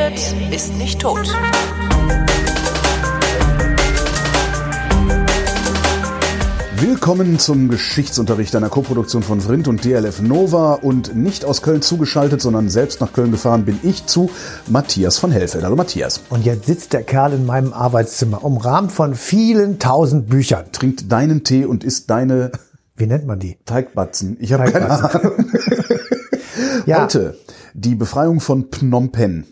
redet, ist nicht tot. Willkommen zum Geschichtsunterricht einer Koproduktion von Vrindt und DLF Nova und nicht aus Köln zugeschaltet, sondern selbst nach Köln gefahren bin ich zu Matthias von Hellfeld. Hallo Matthias. Und jetzt sitzt der Kerl in meinem Arbeitszimmer, umrahmt von vielen tausend Büchern. Trinkt deinen Tee und isst deine Wie nennt man die? Teigbatzen. Ich habe keine Ahnung. Ja, Heute die Befreiung von Phnom Penh.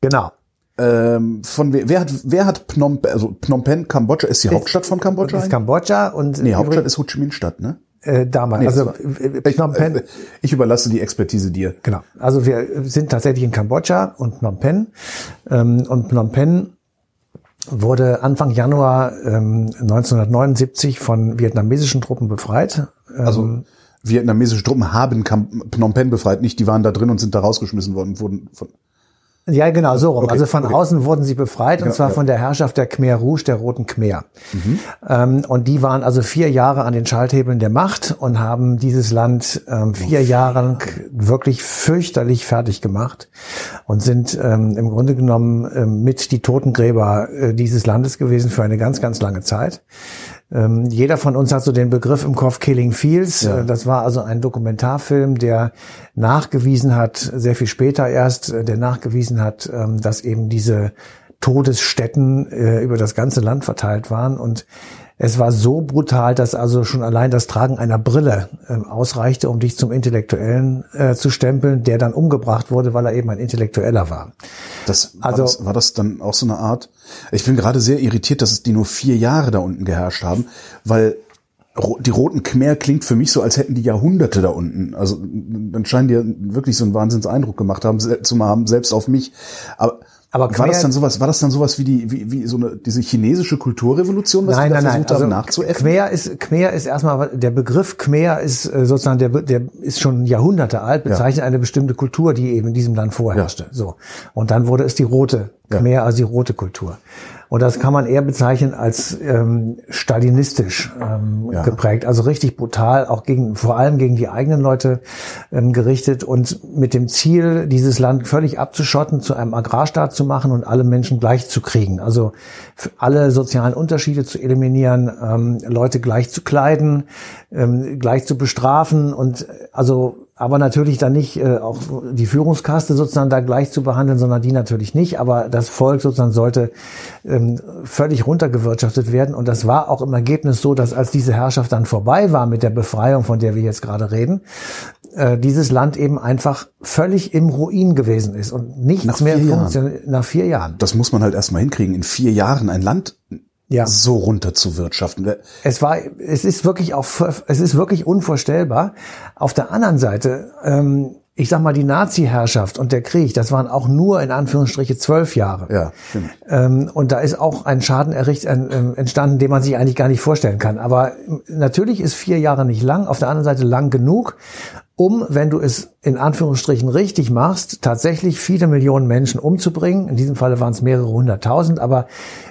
Genau. Ähm, von wer, wer hat wer hat Phnom Penh, also Phnom Penh, Kambodscha ist die Hauptstadt von Kambodscha? Das ist Kambodscha und nee, Hauptstadt ist Ho Chi Minh Stadt, ne? äh, damals. Nee, also äh, Phnom Penh. Ich überlasse die Expertise dir. Genau. Also wir sind tatsächlich in Kambodscha und Phnom Penh. Ähm, und Phnom Penh wurde Anfang Januar ähm, 1979 von vietnamesischen Truppen befreit. Ähm, Also vietnamesische Truppen haben Phnom Penh befreit, nicht die waren da drin und sind da rausgeschmissen worden wurden von Ja, genau, so rum. Okay, also von okay. außen wurden sie befreit, und Ja, zwar ja. von der Herrschaft der Khmer Rouge, der Roten Khmer. Mhm. Ähm, und die waren also vier Jahre an den Schalthebeln der Macht und haben dieses Land ähm, vier Jahre lang wirklich fürchterlich fertig gemacht und sind ähm, im Grunde genommen ähm, mit die Totengräber äh, dieses Landes gewesen für eine ganz, ganz lange Zeit. Ähm, jeder von uns hat so den Begriff im Kopf Killing Fields. Ja. Äh, Das war also ein Dokumentarfilm, der nachgewiesen hat, sehr viel später erst, äh, der nachgewiesen hat, ähm, dass eben diese Todesstätten äh, über das ganze Land verteilt waren und es war so brutal, dass also schon allein das Tragen einer Brille ähm, ausreichte, um dich zum Intellektuellen äh, zu stempeln, der dann umgebracht wurde, weil er eben ein Intellektueller war. Das, war, Also- das, war das dann auch so eine Art? Ich bin gerade sehr irritiert, dass es die nur vier Jahre da unten geherrscht haben, weil die Roten Khmer klingt für mich so, als hätten die Jahrhunderte da unten. Also dann scheinen die ja wirklich so einen Wahnsinnseindruck gemacht haben, zu haben, selbst auf mich. Aber, Aber war das dann sowas? War das dann sowas wie die wie, wie so eine diese chinesische Kulturrevolution, was nein, die da nein, nein. versucht Also haben nachzuäffen? Khmer ist Khmer ist erstmal der Begriff Khmer ist äh, sozusagen der der ist schon Jahrhunderte alt, bezeichnet eine bestimmte Kultur, die eben in diesem Land vorherrschte. So und dann wurde es die rote Ja. Khmer, also die rote Kultur. Und das kann man eher bezeichnen als ähm, stalinistisch ähm, Ja. geprägt, also richtig brutal, auch gegen vor allem gegen die eigenen Leute ähm, gerichtet und mit dem Ziel, dieses Land völlig abzuschotten, zu einem Agrarstaat zu machen und alle Menschen gleich zu kriegen. Also alle sozialen Unterschiede zu eliminieren, ähm, Leute gleich zu kleiden, ähm, gleich zu bestrafen und äh, also aber natürlich dann nicht äh, auch die Führungskaste sozusagen da gleich zu behandeln, sondern die natürlich nicht. Aber das Volk sozusagen sollte ähm, völlig runtergewirtschaftet werden. Und das war auch im Ergebnis so, dass als diese Herrschaft dann vorbei war mit der Befreiung, von der wir jetzt gerade reden, äh, dieses Land eben einfach völlig im Ruin gewesen ist und nichts Nach mehr funktioniert nach vier Jahren. Das muss man halt erstmal hinkriegen, in vier Jahren ein Land Ja. so runter zu wirtschaften. Es war, es ist wirklich auch, es ist wirklich unvorstellbar. Auf der anderen Seite, ähm, ich sag mal, die Nazi-Herrschaft und der Krieg, das waren auch nur in Anführungsstriche zwölf Jahre. Ja, stimmt. Ähm, und da ist auch ein Schaden erricht, ähm, entstanden, den man sich eigentlich gar nicht vorstellen kann. Aber natürlich ist vier Jahre nicht lang, auf der anderen Seite lang genug, um, wenn du es in Anführungsstrichen richtig machst, tatsächlich viele Millionen Menschen umzubringen. In diesem Falle waren es mehrere hunderttausend, aber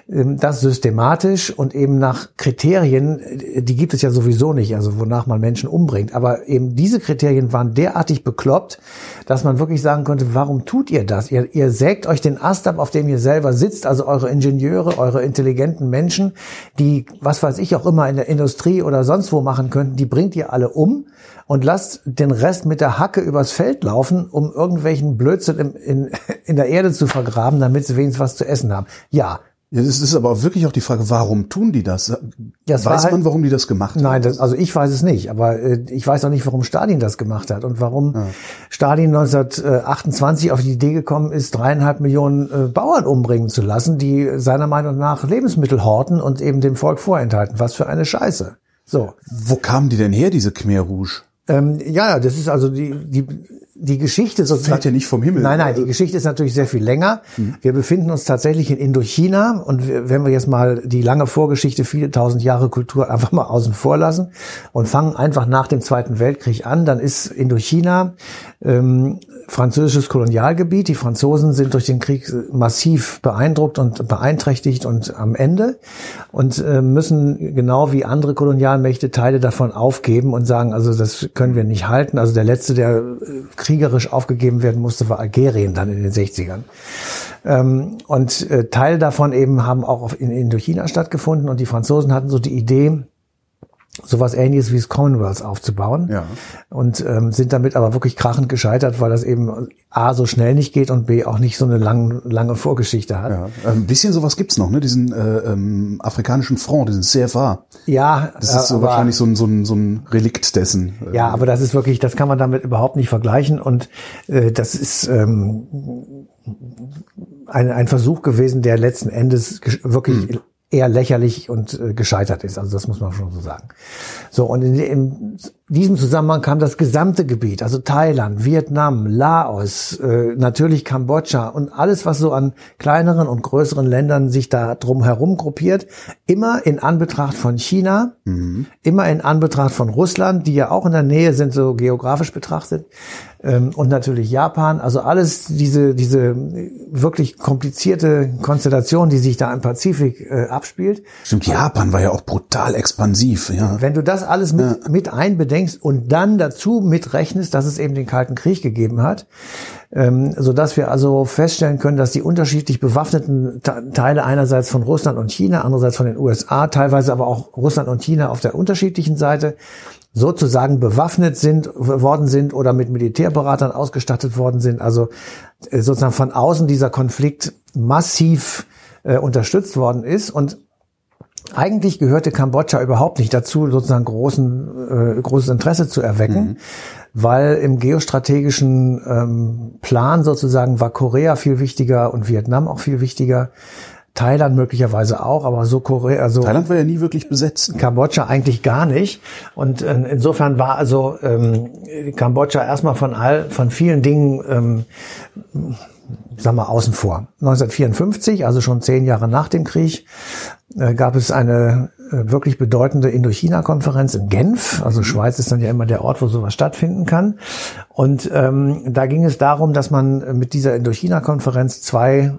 ähm, das systematisch und eben nach Kriterien, die gibt es ja sowieso nicht, also wonach man Menschen umbringt. Aber eben diese Kriterien waren derartig bekloppt, dass man wirklich sagen konnte, warum tut ihr das? Ihr, ihr sägt euch den Ast ab, auf dem ihr selber sitzt, also eure Ingenieure, eure intelligenten Menschen, die, was weiß ich auch immer in der Industrie oder sonst wo machen könnten, die bringt ihr alle um und lasst den Rest mit der Hacke übers Feld laufen, um irgendwelchen Blödsinn in, in, in der Erde zu vergraben, damit sie wenigstens was zu essen haben. Ja, Ja, das ist aber wirklich auch die Frage, warum tun die das? Das Weiß halt- man, warum die das gemacht haben? Nein, das, also ich weiß es nicht, aber äh, ich weiß auch nicht, warum Stalin das gemacht hat und warum Stalin 1928 auf die Idee gekommen ist, dreieinhalb Millionen äh, Bauern umbringen zu lassen, die seiner Meinung nach Lebensmittel horten und eben dem Volk vorenthalten. Was für eine Scheiße. So. Wo kamen die denn her, diese Khmer Rouge? Ähm, ja, das ist also die, die, die Geschichte sozusagen. Fällt ja nicht vom Himmel. Nein, nein, die Geschichte ist natürlich sehr viel länger. Wir befinden uns tatsächlich in Indochina und wenn wir jetzt mal die lange Vorgeschichte, viele tausend Jahre Kultur einfach mal außen vor lassen und fangen einfach nach dem Zweiten Weltkrieg an, dann ist Indochina ähm, französisches Kolonialgebiet. Die Franzosen sind durch den Krieg massiv beeindruckt und beeinträchtigt und am Ende und äh, müssen genau wie andere Kolonialmächte Teile davon aufgeben und sagen, also das können wir nicht halten. Also der letzte, der äh, kriegerisch aufgegeben werden musste, war Algerien dann in den 60ern. Ähm, und äh, Teile davon eben haben auch in Indochina stattgefunden und die Franzosen hatten so die Idee, sowas ähnliches wie das Commonwealth aufzubauen. Ja. Und ähm, sind damit aber wirklich krachend gescheitert, weil das eben A so schnell nicht geht und B auch nicht so eine lang, lange Vorgeschichte hat. Ja, ein bisschen sowas gibt's noch, ne? Diesen äh, ähm, afrikanischen Front, diesen CFA. Ja, Das ist so aber, wahrscheinlich so ein, so, ein, so ein Relikt dessen. Ja, aber das ist wirklich, das kann man damit überhaupt nicht vergleichen und äh, das ist ähm, ein, ein Versuch gewesen, der letzten Endes wirklich eher lächerlich und äh, gescheitert ist. Also das muss man schon so sagen. So, und in, in diesem Zusammenhang kam das gesamte Gebiet, also Thailand, Vietnam, Laos, äh, natürlich Kambodscha und alles, was so an kleineren und größeren Ländern sich da drum herum gruppiert, immer in Anbetracht von China, immer in Anbetracht von Russland, die ja auch in der Nähe sind, so geografisch betrachtet, ähm, und natürlich Japan. Also alles diese, diese wirklich komplizierte Konstellation, die sich da im Pazifik äh, abspielt. Stimmt, Japan war ja auch brutal expansiv, ja. Wenn du das alles mit, mit einbedenkst und dann dazu mitrechnest, dass es eben den Kalten Krieg gegeben hat, ähm, so dass wir also feststellen können, dass die unterschiedlich bewaffneten Te- Teile einerseits von Russland und China, andererseits von den USA, teilweise aber auch Russland und China auf der unterschiedlichen Seite sozusagen bewaffnet sind worden sind oder mit Militärberatern ausgestattet worden sind. Also äh, sozusagen von außen dieser Konflikt massiv äh, unterstützt worden ist und eigentlich gehörte Kambodscha überhaupt nicht dazu, sozusagen großen, äh, großes Interesse zu erwecken, weil im geostrategischen ähm, Plan sozusagen war Korea viel wichtiger und Vietnam auch viel wichtiger. Thailand möglicherweise auch, aber so Korea, also Thailand war ja nie wirklich besetzt. Kambodscha eigentlich gar nicht. Und äh, insofern war also ähm, Kambodscha erstmal von all, von vielen Dingen, ähm, sagen wir, außen vor. 1954, also schon zehn Jahre nach dem Krieg, gab es eine äh, wirklich bedeutende Indochina-Konferenz in Genf. Also Schweiz ist dann ja immer der Ort, wo sowas stattfinden kann. Und ähm, da ging es darum, dass man mit dieser Indochina-Konferenz zwei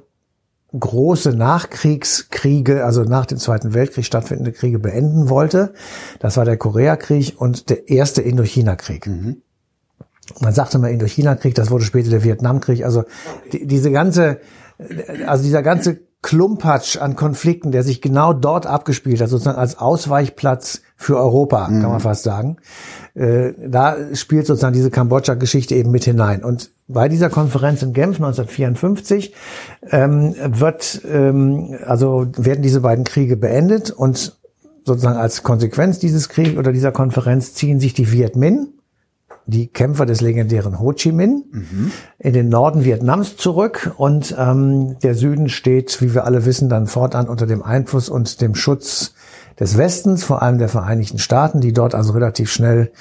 große Nachkriegskriege, also nach dem Zweiten Weltkrieg stattfindende Kriege beenden wollte. Das war der Koreakrieg und der erste Indochina-Krieg. Man sagte mal Indochina-Krieg, das wurde später der Vietnamkrieg. Also die, diese ganze, also dieser ganze Klumpatsch an Konflikten, der sich genau dort abgespielt hat, sozusagen als Ausweichplatz für Europa, kann man fast sagen. Äh, da spielt sozusagen diese Kambodscha-Geschichte eben mit hinein. Und bei dieser Konferenz in Genf 1954 ähm, wird, ähm, also werden diese beiden Kriege beendet und sozusagen als Konsequenz dieses Krieges oder dieser Konferenz ziehen sich die Viet Minh, die Kämpfer des legendären Ho Chi Minh in den Norden Vietnams zurück. Und ähm, der Süden steht, wie wir alle wissen, dann fortan unter dem Einfluss und dem Schutz des Westens, vor allem der Vereinigten Staaten, die dort also relativ schnell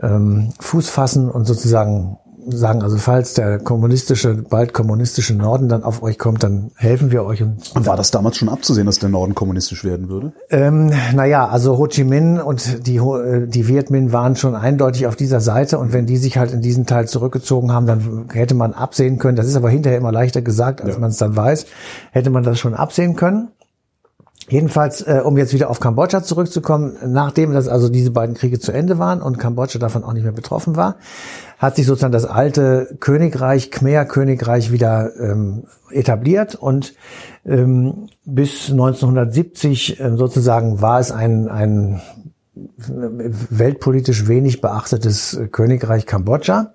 ähm, Fuß fassen und sozusagen sagen, also falls der kommunistische, bald kommunistische Norden dann auf euch kommt, dann helfen wir euch. Und Und war das damals schon abzusehen, dass der Norden kommunistisch werden würde? ähm, naja, also Ho Chi Minh und die, äh, die Viet Minh waren schon eindeutig auf dieser Seite und wenn die sich halt in diesen Teil zurückgezogen haben, dann hätte man absehen können, das ist aber hinterher immer leichter gesagt, als Ja. man es dann weiß, hätte man das schon absehen können. Jedenfalls, äh, um jetzt wieder auf Kambodscha zurückzukommen, nachdem das also diese beiden Kriege zu Ende waren und Kambodscha davon auch nicht mehr betroffen war, hat sich sozusagen das alte Königreich, Khmer-Königreich wieder ähm, etabliert und ähm, bis 1970 äh, sozusagen war es ein, ein weltpolitisch wenig beachtetes äh, Königreich Kambodscha.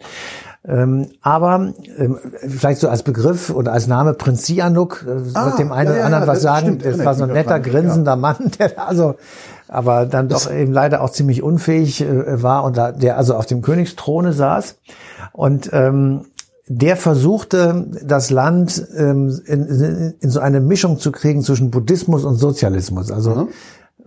Ähm, aber ähm, vielleicht so als Begriff oder als Name Prinz Sihanouk äh, Ah, wird dem einen ja, oder anderen ja, was sagen. stimmt, das war so ein netter, grinsender Mann, der also aber dann doch eben leider auch ziemlich unfähig äh, war und da, der also auf dem Königsthrone saß. Und ähm, der versuchte, das Land ähm, in, in, in so eine Mischung zu kriegen zwischen Buddhismus und Sozialismus. Also Mhm.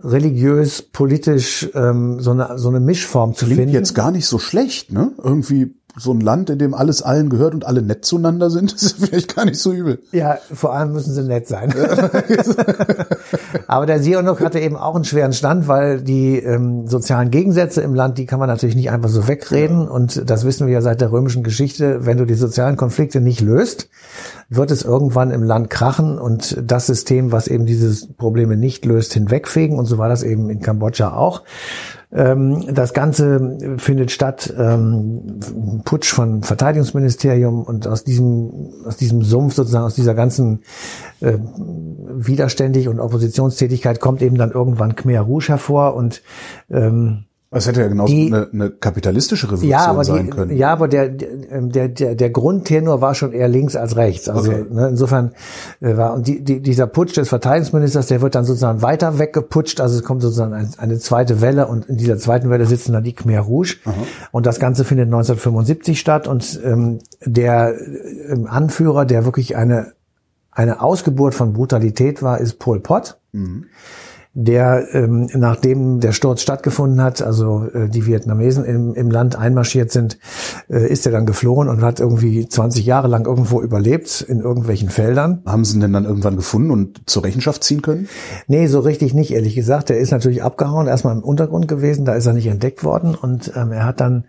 religiös, politisch ähm, so, eine, so eine Mischform zu Klingt finden. jetzt gar nicht so schlecht, ne? Irgendwie so ein Land, in dem alles allen gehört und alle nett zueinander sind, ist vielleicht gar nicht so übel. Ja, vor allem müssen sie nett sein. Aber der Sihanouk hatte eben auch einen schweren Stand, weil die ähm, sozialen Gegensätze im Land, die kann man natürlich nicht einfach so wegreden. Und das wissen wir ja seit der römischen Geschichte. Wenn du die sozialen Konflikte nicht löst, wird es irgendwann im Land krachen und das System, was eben diese Probleme nicht löst, hinwegfegen. Und so war das eben in Kambodscha auch. Ähm, das Ganze findet statt, ähm, Putsch von Verteidigungsministerium und aus diesem, aus diesem Sumpf sozusagen, aus dieser ganzen äh, Widerständig- und Oppositionstätigkeit kommt eben dann irgendwann Khmer Rouge hervor und ähm, es hätte ja genauso Die- eine, eine kapitalistische Revolution ja, aber sein die, können. ja, aber der, der, der, der Grundtenor war schon eher links als rechts. Also Okay. ne, insofern äh, war und die, die, dieser Putsch des Verteidigungsministers, der wird dann sozusagen weiter weggeputscht. Also es kommt sozusagen ein, eine zweite Welle und in dieser zweiten Welle sitzen dann die Khmer Rouge. Und das Ganze findet 1975 statt und ähm, der äh, Anführer, der wirklich eine eine Ausgeburt von Brutalität war, ist Pol Pot der ähm, nachdem der Sturz stattgefunden hat, also äh, die Vietnamesen im, im Land einmarschiert sind, äh, ist er dann geflohen und hat irgendwie 20 Jahre lang irgendwo überlebt in irgendwelchen Feldern. Haben sie ihn denn dann irgendwann gefunden und zur Rechenschaft ziehen können? Nee, so richtig nicht, ehrlich gesagt. Er ist natürlich abgehauen, erstmal im Untergrund gewesen, da ist er nicht entdeckt worden und ähm, er hat dann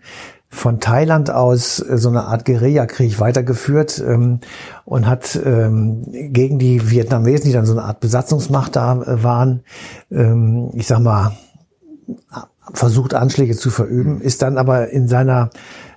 von Thailand aus äh, so eine Art Guerillakrieg weitergeführt ähm, und hat ähm, gegen die Vietnamesen, die dann so eine Art Besatzungsmacht da äh, waren, ähm, ich sag mal, versucht Anschläge zu verüben, ist dann aber in seiner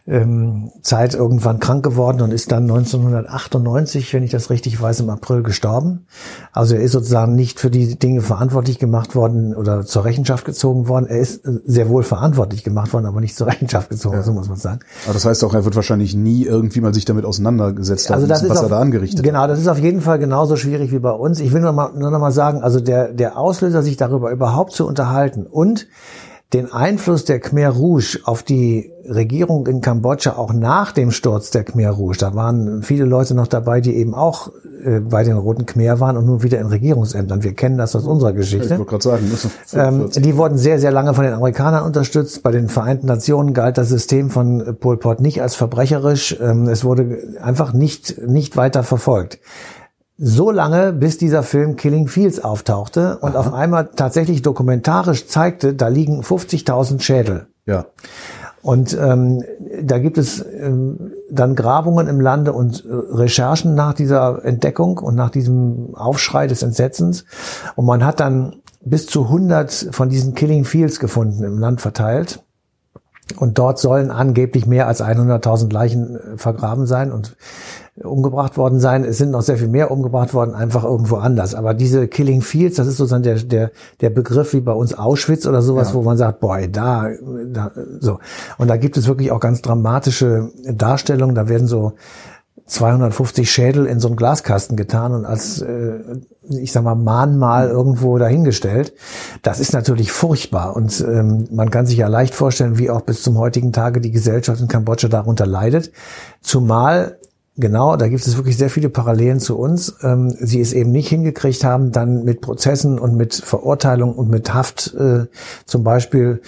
ähm, Zeit irgendwann krank geworden und ist dann 1998, wenn ich das richtig weiß, im April gestorben. Also er ist sozusagen nicht für die Dinge verantwortlich gemacht worden oder zur Rechenschaft gezogen worden. Er ist äh, sehr wohl verantwortlich gemacht worden, aber nicht zur Rechenschaft gezogen, so muss man sagen. Aber das heißt auch, er wird wahrscheinlich nie irgendwie mal sich damit auseinandergesetzt haben, Also das ist was er auf, da angerichtet Genau, das ist auf jeden Fall genauso schwierig wie bei uns. Ich will nur, mal, nur noch mal sagen, also der, der Auslöser, sich darüber überhaupt zu unterhalten und den Einfluss der Khmer Rouge auf die Regierung in Kambodscha auch nach dem Sturz der Khmer Rouge. Da waren viele Leute noch dabei, die eben auch äh, bei den Roten Khmer waren und nun wieder in Regierungsämtern. Wir kennen das aus unserer hat. Ich Geschichte. wollte gerade sagen, Ähm, 45. die wurden sehr, sehr lange von den Amerikanern unterstützt. Bei den Vereinten Nationen galt das System von Pol Pot nicht als verbrecherisch. Ähm, es wurde einfach nicht, nicht weiter verfolgt. So lange, bis dieser Film Killing Fields auftauchte und auf einmal tatsächlich dokumentarisch zeigte, da liegen 50.000 Schädel. ja. Und ähm, da gibt es ähm, dann Grabungen im Lande und äh, Recherchen nach dieser Entdeckung und nach diesem Aufschrei des Entsetzens. Und man hat dann bis zu 100 von diesen Killing Fields gefunden im Land verteilt. Und dort sollen angeblich mehr als 100.000 Leichen äh, vergraben sein und umgebracht worden sein. Es sind noch sehr viel mehr umgebracht worden, einfach irgendwo anders. Aber diese Killing Fields, das ist sozusagen der, der, der Begriff wie bei uns Auschwitz oder sowas, Ja. wo man sagt, boah, da, da, so. Und da gibt es wirklich auch ganz dramatische Darstellungen. Da werden so 250 Schädel in so einen Glaskasten getan und als, äh, ich sag mal, Mahnmal irgendwo dahingestellt. Das ist natürlich furchtbar und ähm, man kann sich ja leicht vorstellen, wie auch bis zum heutigen Tage die Gesellschaft in Kambodscha darunter leidet. Zumal Genau, da gibt es wirklich sehr viele Parallelen zu uns. Ähm, sie es eben nicht hingekriegt haben, dann mit Prozessen und mit Verurteilung und mit Haft äh, zum Beispiel.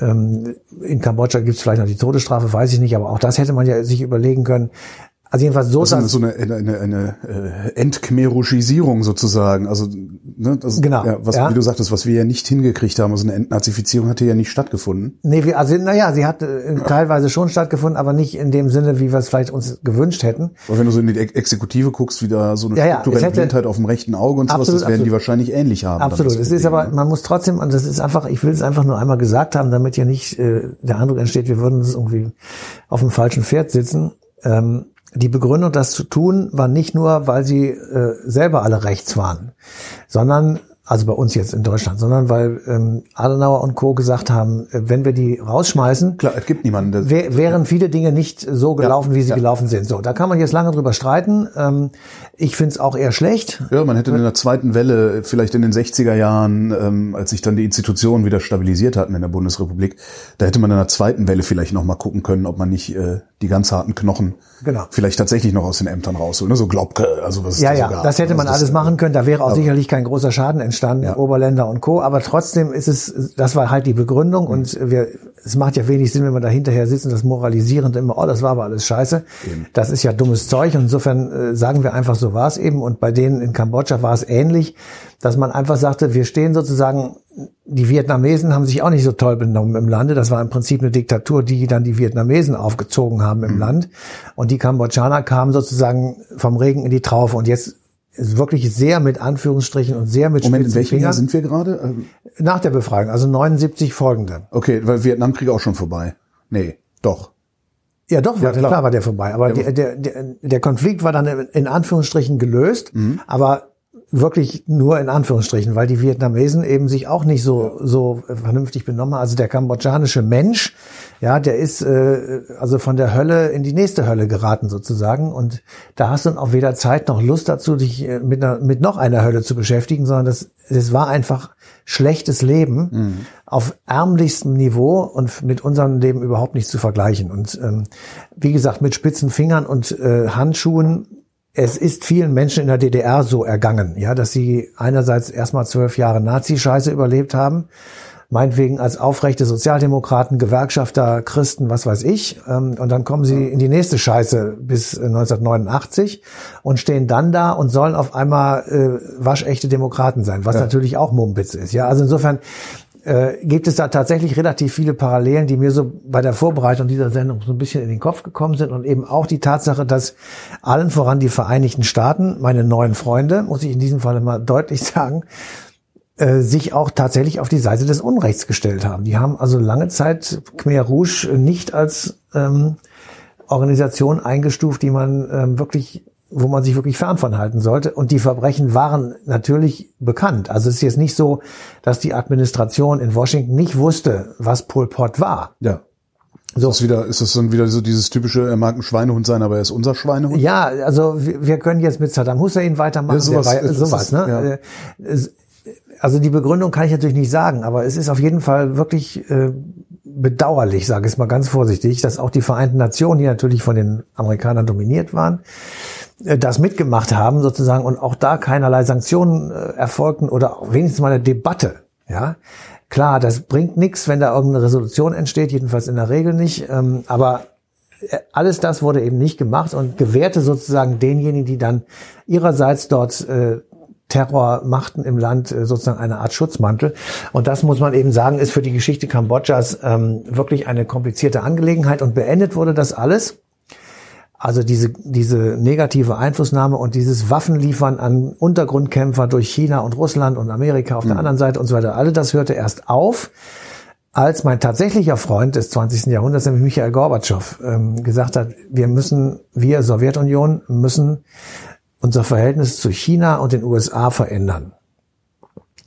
Ähm, in Kambodscha gibt es vielleicht noch die Todesstrafe, weiß ich nicht, aber auch das hätte man ja sich überlegen können. Also jedenfalls so, Das ist so eine, eine, eine, eine äh, Entkhmerusisierung sozusagen. Also, ne, das, Genau, ja, was, ja. wie du sagtest, was wir ja nicht hingekriegt haben. Also eine Entnazifizierung hat hier ja nicht stattgefunden. nee, wir, also naja, sie hat äh, teilweise schon stattgefunden, aber nicht in dem Sinne, wie wir es vielleicht uns gewünscht hätten. Aber wenn du so in die Ex- Exekutive guckst, wie da so eine Ja, ja, strukturelle hätte- Blindheit auf dem rechten Auge und sowas, Absolut, das werden die absolut. wahrscheinlich ähnlich haben. Absolut. das Es ist aber, ne? man muss trotzdem, und das ist einfach, ich will es einfach nur einmal gesagt haben, damit hier nicht äh, der Eindruck entsteht, wir würden uns irgendwie auf dem falschen Pferd sitzen. Ähm, die Begründung, das zu tun, war nicht nur, weil sie äh, selber alle rechts waren, sondern also bei uns jetzt in Deutschland, sondern weil ähm, Adenauer und Co. gesagt haben, äh, wenn wir die rausschmeißen, Klar, es gibt niemanden, der wär, wären viele Dinge nicht so gelaufen, wie sie ja. gelaufen sind. So, da kann man jetzt lange drüber streiten. Ähm, ich finde es auch eher schlecht. Ja, man hätte in der zweiten Welle, vielleicht in den 60er Jahren, ähm, als sich dann die Institutionen wieder stabilisiert hatten in der Bundesrepublik, da hätte man in der zweiten Welle vielleicht noch mal gucken können, ob man nicht äh, die ganz harten Knochen Genau. vielleicht tatsächlich noch aus den Ämtern rausholt. Ne? So Glaubke, also was Ja, da so ja, gab. das hätte man Also alles machen können. Da wäre auch sicherlich kein großer Schaden entstanden, Ja. Oberländer und Co. Aber trotzdem ist es, das war halt die Begründung Mhm. und wir, es macht ja wenig Sinn, wenn wir da hinterher sitzen, das moralisierend immer, oh, das war aber alles scheiße. Das ist ja dummes Zeug und insofern äh, sagen wir einfach, so war es eben. Und bei denen in Kambodscha war es ähnlich, dass man einfach sagte, wir stehen sozusagen, die Vietnamesen haben sich auch nicht so toll benommen im Lande. Das war im Prinzip eine Diktatur, die dann die Vietnamesen aufgezogen haben im Land. Und die Kambodschaner kamen sozusagen vom Regen in die Traufe. Und jetzt wirklich sehr mit Anführungsstrichen und sehr mit Moment, in welchem Jahr sind wir gerade? Ähm, Nach der Befreiung, also 79 folgende. Okay, weil Vietnamkrieg auch schon vorbei. Nee, doch. Ja, doch, war, klar. klar. war der vorbei. Aber der, der, der, der Konflikt war dann in Anführungsstrichen gelöst, Mhm. aber wirklich nur in Anführungsstrichen, weil die Vietnamesen eben sich auch nicht so so vernünftig benommen haben. Also der kambodschanische Mensch, ja, der ist äh, also von der Hölle in die nächste Hölle geraten sozusagen und da hast du dann auch weder Zeit noch Lust dazu, dich äh, mit, einer, mit noch einer Hölle zu beschäftigen, sondern das, das war einfach schlechtes Leben auf ärmlichstem Niveau und mit unserem Leben überhaupt nicht zu vergleichen. Und ähm, wie gesagt, mit spitzen Fingern und äh, Handschuhen es ist vielen Menschen in der DDR so ergangen, ja, dass sie einerseits erstmal zwölf Jahre Nazi-Scheiße überlebt haben, meinetwegen als aufrechte Sozialdemokraten, Gewerkschafter, Christen, was weiß ich, ähm, und dann kommen sie in die nächste Scheiße bis äh, 1989 und stehen dann da und sollen auf einmal äh, waschechte Demokraten sein, was natürlich auch Mumpitz ist, ja, also insofern äh, gibt es da tatsächlich relativ viele Parallelen, die mir so bei der Vorbereitung dieser Sendung so ein bisschen in den Kopf gekommen sind und eben auch die Tatsache, dass allen voran die Vereinigten Staaten, meine neuen Freunde, muss ich in diesem Falle mal deutlich sagen, äh, sich auch tatsächlich auf die Seite des Unrechts gestellt haben. Die haben also lange Zeit Khmer Rouge nicht als ähm, Organisation eingestuft, die man ähm, wirklich wo man sich wirklich fern von halten sollte. Und die Verbrechen waren natürlich bekannt. Also es ist jetzt nicht so, dass die Administration in Washington nicht wusste, was Pol Pot war. Ja. So. Ist, wieder, ist das dann wieder so dieses typische, er mag ein Schweinehund sein, aber er ist unser Schweinehund? Ja, also wir, wir können jetzt mit Saddam Hussein weitermachen. Ja, sowas, war, sowas ne? Ja. Äh, Also die Begründung kann ich natürlich nicht sagen, aber es ist auf jeden Fall wirklich äh, bedauerlich, sage ich es mal ganz vorsichtig, dass auch die Vereinten Nationen, die natürlich von den Amerikanern dominiert waren, das mitgemacht haben sozusagen und auch da keinerlei Sanktionen äh, erfolgten oder wenigstens mal eine Debatte. Ja, klar, das bringt nichts, wenn da irgendeine Resolution entsteht, jedenfalls in der Regel nicht. Ähm, aber äh, alles das wurde eben nicht gemacht und gewährte sozusagen denjenigen, die dann ihrerseits dort äh, Terror machten im Land äh, sozusagen eine Art Schutzmantel. Und das muss man eben sagen, ist für die Geschichte Kambodschas ähm, wirklich eine komplizierte Angelegenheit. Und beendet wurde das alles. Also diese, diese negative Einflussnahme und dieses Waffenliefern an Untergrundkämpfer durch China und Russland und Amerika auf der anderen Seite und so weiter, alle das hörte erst auf, als mein tatsächlicher Freund des 20. Jahrhunderts, nämlich Michael Gorbatschow, ähm, gesagt hat, wir müssen, wir Sowjetunion müssen unser Verhältnis zu China und den USA verändern.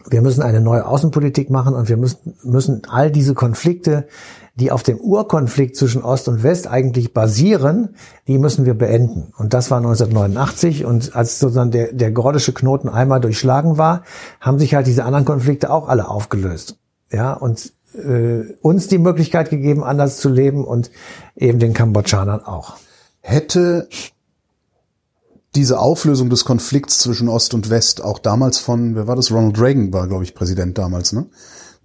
Wir müssen eine neue Außenpolitik machen und wir müssen, müssen all diese Konflikte, die auf dem Urkonflikt zwischen Ost und West eigentlich basieren, die müssen wir beenden. Und das war 1989 und als sozusagen der, der gordische Knoten einmal durchschlagen war, haben sich halt diese anderen Konflikte auch alle aufgelöst. Ja, und äh, uns die Möglichkeit gegeben, anders zu leben und eben den Kambodschanern auch. Hätte diese Auflösung des Konflikts zwischen Ost und West auch damals von, wer war das? Ronald Reagan war, glaube ich, Präsident damals, ne?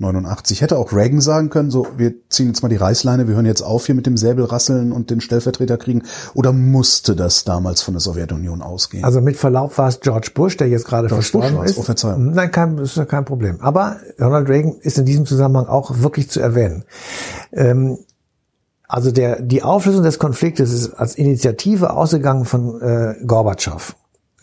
89. Hätte auch Reagan sagen können, so, wir ziehen jetzt mal die Reißleine, wir hören jetzt auf hier mit dem Säbelrasseln und den Stellvertreterkriegen. Oder musste das damals von der Sowjetunion ausgehen? Also mit Verlaub war es George Bush, der jetzt gerade George verstorben Bush ist. Oh, Verzeihung. Nein, kein, ist kein Problem. Aber Ronald Reagan ist in diesem Zusammenhang auch wirklich zu erwähnen. Ähm, also der, die Auflösung des Konfliktes ist als Initiative ausgegangen von äh, Gorbatschow.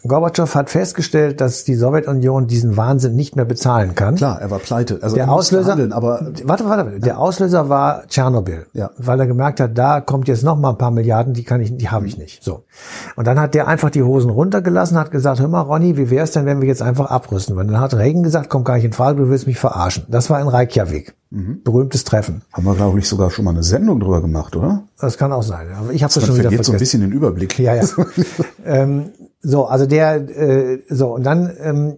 Gorbatschow hat festgestellt, dass die Sowjetunion diesen Wahnsinn nicht mehr bezahlen kann. Klar, er war pleite. Also Der er Auslöser, handeln, aber warte, warte, der Auslöser war Tschernobyl, Ja. weil er gemerkt hat, da kommt jetzt noch mal ein paar Milliarden, die kann ich, die habe ich nicht. So und dann hat der einfach die Hosen runtergelassen, hat gesagt, hör mal, Ronny, wie wär's denn, wenn wir jetzt einfach abrüsten? Und dann hat Reagan gesagt, komm gar nicht in Frage, du willst mich verarschen. Das war in Reykjavik, Mhm. berühmtes Treffen. haben wir, glaube ich, sogar schon mal eine Sendung drüber gemacht, oder? Das kann auch sein, aber ich habe das schon wieder verliert so ein vergessen. bisschen den Überblick. Ja, ja. ähm, so, also der, äh, so, und dann ähm,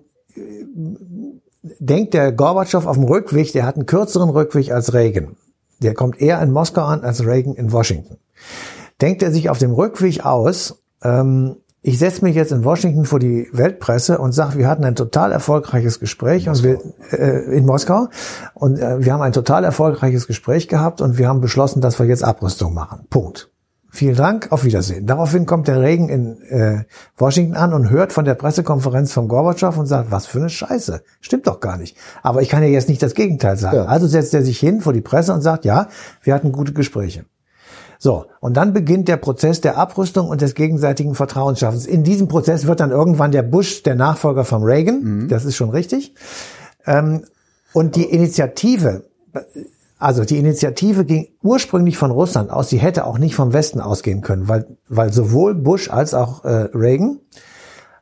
denkt der Gorbatschow auf dem Rückweg, der hat einen kürzeren Rückweg als Reagan. Der kommt eher in Moskau an als Reagan in Washington. Denkt er sich auf dem Rückweg aus, ähm, ich setze mich jetzt in Washington vor die Weltpresse und sage, wir hatten ein total erfolgreiches Gespräch und wir äh, in Moskau und äh, wir haben ein total erfolgreiches Gespräch gehabt und wir haben beschlossen, dass wir jetzt Abrüstung machen. Punkt. Vielen Dank, auf Wiedersehen. Daraufhin kommt der Regen in äh, Washington an und hört von der Pressekonferenz von Gorbatschow und sagt, was für eine Scheiße. Stimmt doch gar nicht. Aber ich kann ja jetzt nicht das Gegenteil sagen. Ja. Also setzt er sich hin vor die Presse und sagt, ja, wir hatten gute Gespräche. So, und dann beginnt der Prozess der Abrüstung und des gegenseitigen Vertrauensschaffens. In diesem Prozess wird dann irgendwann der Bush der Nachfolger von Reagan, mhm. das ist schon richtig. Ähm, und die Initiative, also die Initiative ging ursprünglich von Russland aus, sie hätte auch nicht vom Westen ausgehen können, weil, weil sowohl Bush als auch äh, Reagan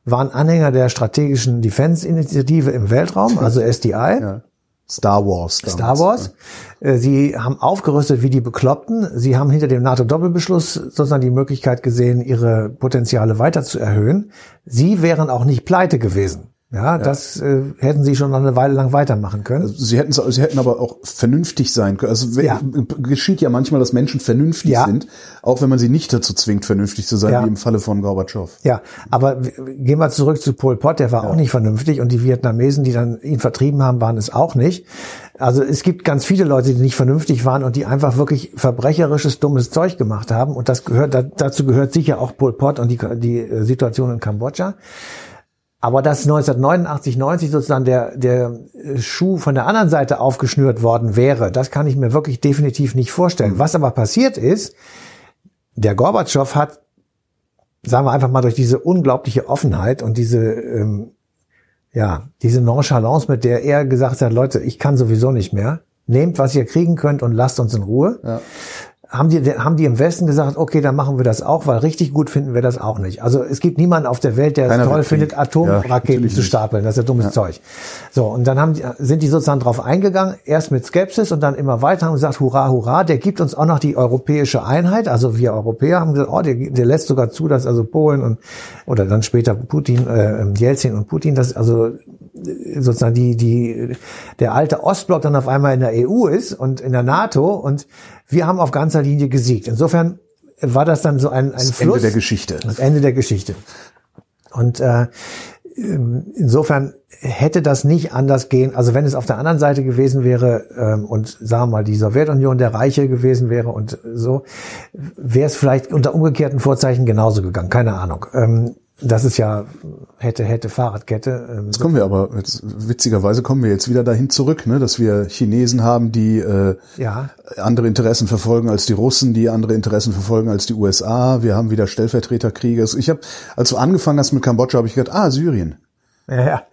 waren Anhänger der strategischen Defense-Initiative im Weltraum, also SDI. Ja. Star Wars. Damals. Star Wars. Äh, sie haben aufgerüstet wie die Bekloppten. Sie haben hinter dem NATO-Doppelbeschluss sozusagen die Möglichkeit gesehen, ihre Potenziale weiter zu erhöhen. Sie wären auch nicht pleite gewesen. Ja, ja. das äh, hätten sie schon eine Weile lang weitermachen können. Also sie hätten sie hätten aber auch vernünftig sein können. Also ja. geschieht ja manchmal, dass Menschen vernünftig ja. sind, auch wenn man sie nicht dazu zwingt, vernünftig zu sein, wie im Falle von Gorbatschow. Ja, aber gehen wir zurück zu Pol Pot, der war auch nicht vernünftig und die Vietnamesen, die dann ihn vertrieben haben, waren es auch nicht. Also es gibt ganz viele Leute, die nicht vernünftig waren und die einfach wirklich verbrecherisches, dummes Zeug gemacht haben. Und das gehört, dazu gehört sicher auch Pol Pot und die, die äh, Situation in Kambodscha. Aber dass 1989, 90 sozusagen der, der Schuh von der anderen Seite aufgeschnürt worden wäre, das kann ich mir wirklich definitiv nicht vorstellen. Mhm. Was aber passiert ist, der Gorbatschow hat, sagen wir einfach mal durch diese unglaubliche Offenheit und diese, ähm, ja, diese Nonchalance, mit der er gesagt hat, Leute, ich kann sowieso nicht mehr, nehmt, was ihr kriegen könnt und lasst uns in Ruhe. Ja haben die, haben die im Westen gesagt, okay, dann machen wir das auch, weil richtig gut finden wir das auch nicht. Also es gibt niemanden auf der Welt, der Keiner es toll findet, Atomraketen ja, zu stapeln. Das ist ja dummes ja. Zeug. So, und dann haben die, sind die sozusagen drauf eingegangen, erst mit Skepsis und dann immer weiter und gesagt, hurra, hurra, der gibt uns auch noch die europäische Einheit. Also wir Europäer haben gesagt, oh, der, der lässt sogar zu, dass also Polen und oder dann später Putin, äh, Jelzin und Putin, das also sozusagen die, die, der alte Ostblock dann auf einmal in der EU ist und in der NATO und wir haben auf ganzer Linie gesiegt. Insofern war das dann so ein, ein das Fluss. Ende der Geschichte. Das Ende der Geschichte. Und äh, insofern hätte das nicht anders gehen. Also wenn es auf der anderen Seite gewesen wäre ähm, und sagen wir mal die Sowjetunion der Reiche gewesen wäre und so, wäre es vielleicht unter umgekehrten Vorzeichen genauso gegangen. Keine Ahnung. Ähm, das ist ja hätte, hätte Fahrradkette. Ähm, jetzt kommen wir aber, jetzt, witzigerweise kommen wir jetzt wieder dahin zurück, ne, dass wir Chinesen haben, die äh, ja. andere Interessen verfolgen als die Russen, die andere Interessen verfolgen als die USA. Wir haben wieder Stellvertreterkriege. Ich habe, als du angefangen hast mit Kambodscha, habe ich gedacht, ah, Syrien. Ja, ja.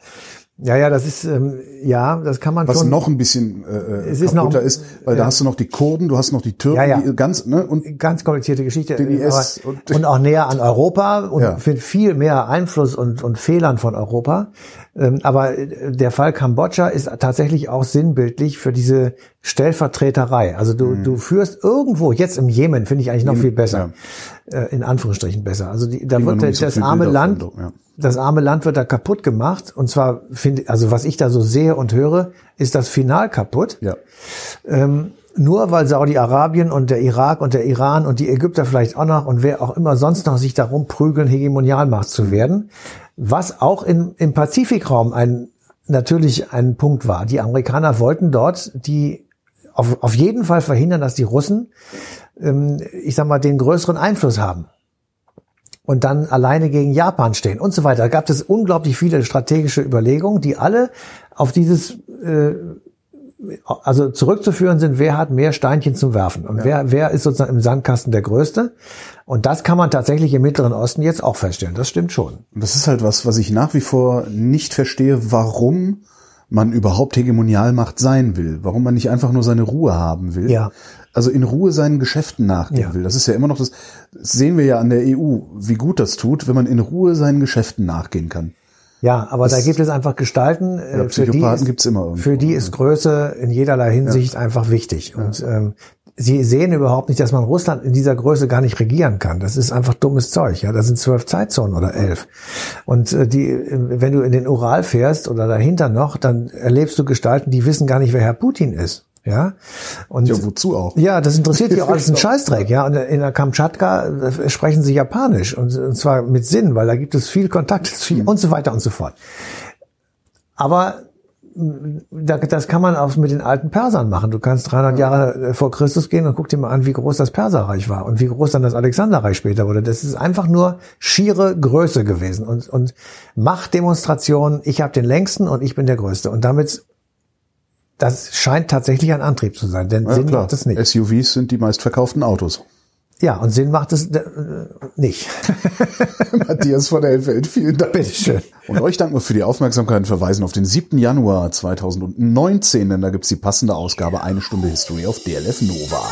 Ja, ja, das ist ähm, ja, das kann man Was schon. Was noch ein bisschen äh, es ist noch, ist, weil da hast du noch die Kurden, du hast noch die Türken, ja, ja. Die ganz ne und ganz komplizierte Geschichte den IS und, und auch näher an Europa und ja. viel mehr Einfluss und und Fehlern von Europa. Ähm, aber äh, der Fall Kambodscha ist tatsächlich auch sinnbildlich für diese Stellvertreterei. Also du, mhm. du führst irgendwo, jetzt im Jemen finde ich eigentlich noch viel besser, ja. Äh, in Anführungsstrichen besser. Also die, da wird das, das arme Land, ja. Das arme Land wird da kaputt gemacht. Und zwar finde, also was ich da so sehe und höre, ist das Final kaputt. Ja. Ähm, nur weil Saudi-Arabien und der Irak und der Iran und die Ägypter vielleicht auch noch und wer auch immer sonst noch sich darum prügeln, Hegemonialmacht zu werden, was auch in, im Pazifikraum ein, natürlich ein Punkt war. Die Amerikaner wollten dort die auf, auf jeden Fall verhindern, dass die Russen, ähm, ich sag mal, den größeren Einfluss haben und dann alleine gegen Japan stehen und so weiter. Da gab es unglaublich viele strategische Überlegungen, die alle auf dieses äh, also zurückzuführen sind, wer hat mehr Steinchen zum Werfen und ja. wer, wer ist sozusagen im Sandkasten der Größte. Und das kann man tatsächlich im Mittleren Osten jetzt auch feststellen. Das stimmt schon. Das ist halt was, was ich nach wie vor nicht verstehe, warum man überhaupt Hegemonialmacht sein will, warum man nicht einfach nur seine Ruhe haben will. Ja. Also in Ruhe seinen Geschäften nachgehen ja. will. Das ist ja immer noch das, das sehen wir ja an der EU, wie gut das tut, wenn man in Ruhe seinen Geschäften nachgehen kann. Ja, aber das, da gibt es einfach Gestalten, äh, ja, für, die ist, gibt's immer irgendwo. für die ist Größe in jederlei Hinsicht ja. einfach wichtig. Und ja. ähm, sie sehen überhaupt nicht, dass man Russland in dieser Größe gar nicht regieren kann. Das ist einfach dummes Zeug. Ja, da sind zwölf Zeitzonen oder elf. Und äh, die, wenn du in den Ural fährst oder dahinter noch, dann erlebst du Gestalten, die wissen gar nicht, wer Herr Putin ist. Ja. Und ja, wozu auch? Ja, das interessiert die auch alles ein Scheißdreck, ja. Und in der Kamtschatka äh, sprechen sie Japanisch und, und zwar mit Sinn, weil da gibt es viel Kontakt viel und so weiter und so fort. Aber mm, das kann man auch mit den alten Persern machen. Du kannst 300 Jahre äh, vor Christus gehen und guck dir mal an, wie groß das Perserreich war und wie groß dann das Alexanderreich später wurde. Das ist einfach nur schiere Größe gewesen und, und Machtdemonstration. Ich habe den längsten und ich bin der Größte. Und damit das scheint tatsächlich ein Antrieb zu sein, denn ja, Sinn klar. macht es nicht. SUVs sind die meistverkauften Autos. Ja, und Sinn macht es äh, nicht. Matthias von der Welt, vielen Dank. Bitteschön. Und euch danken wir für die Aufmerksamkeit und verweisen auf den 7. Januar 2019, denn da gibt's die passende Ausgabe Eine Stunde History auf DLF Nova.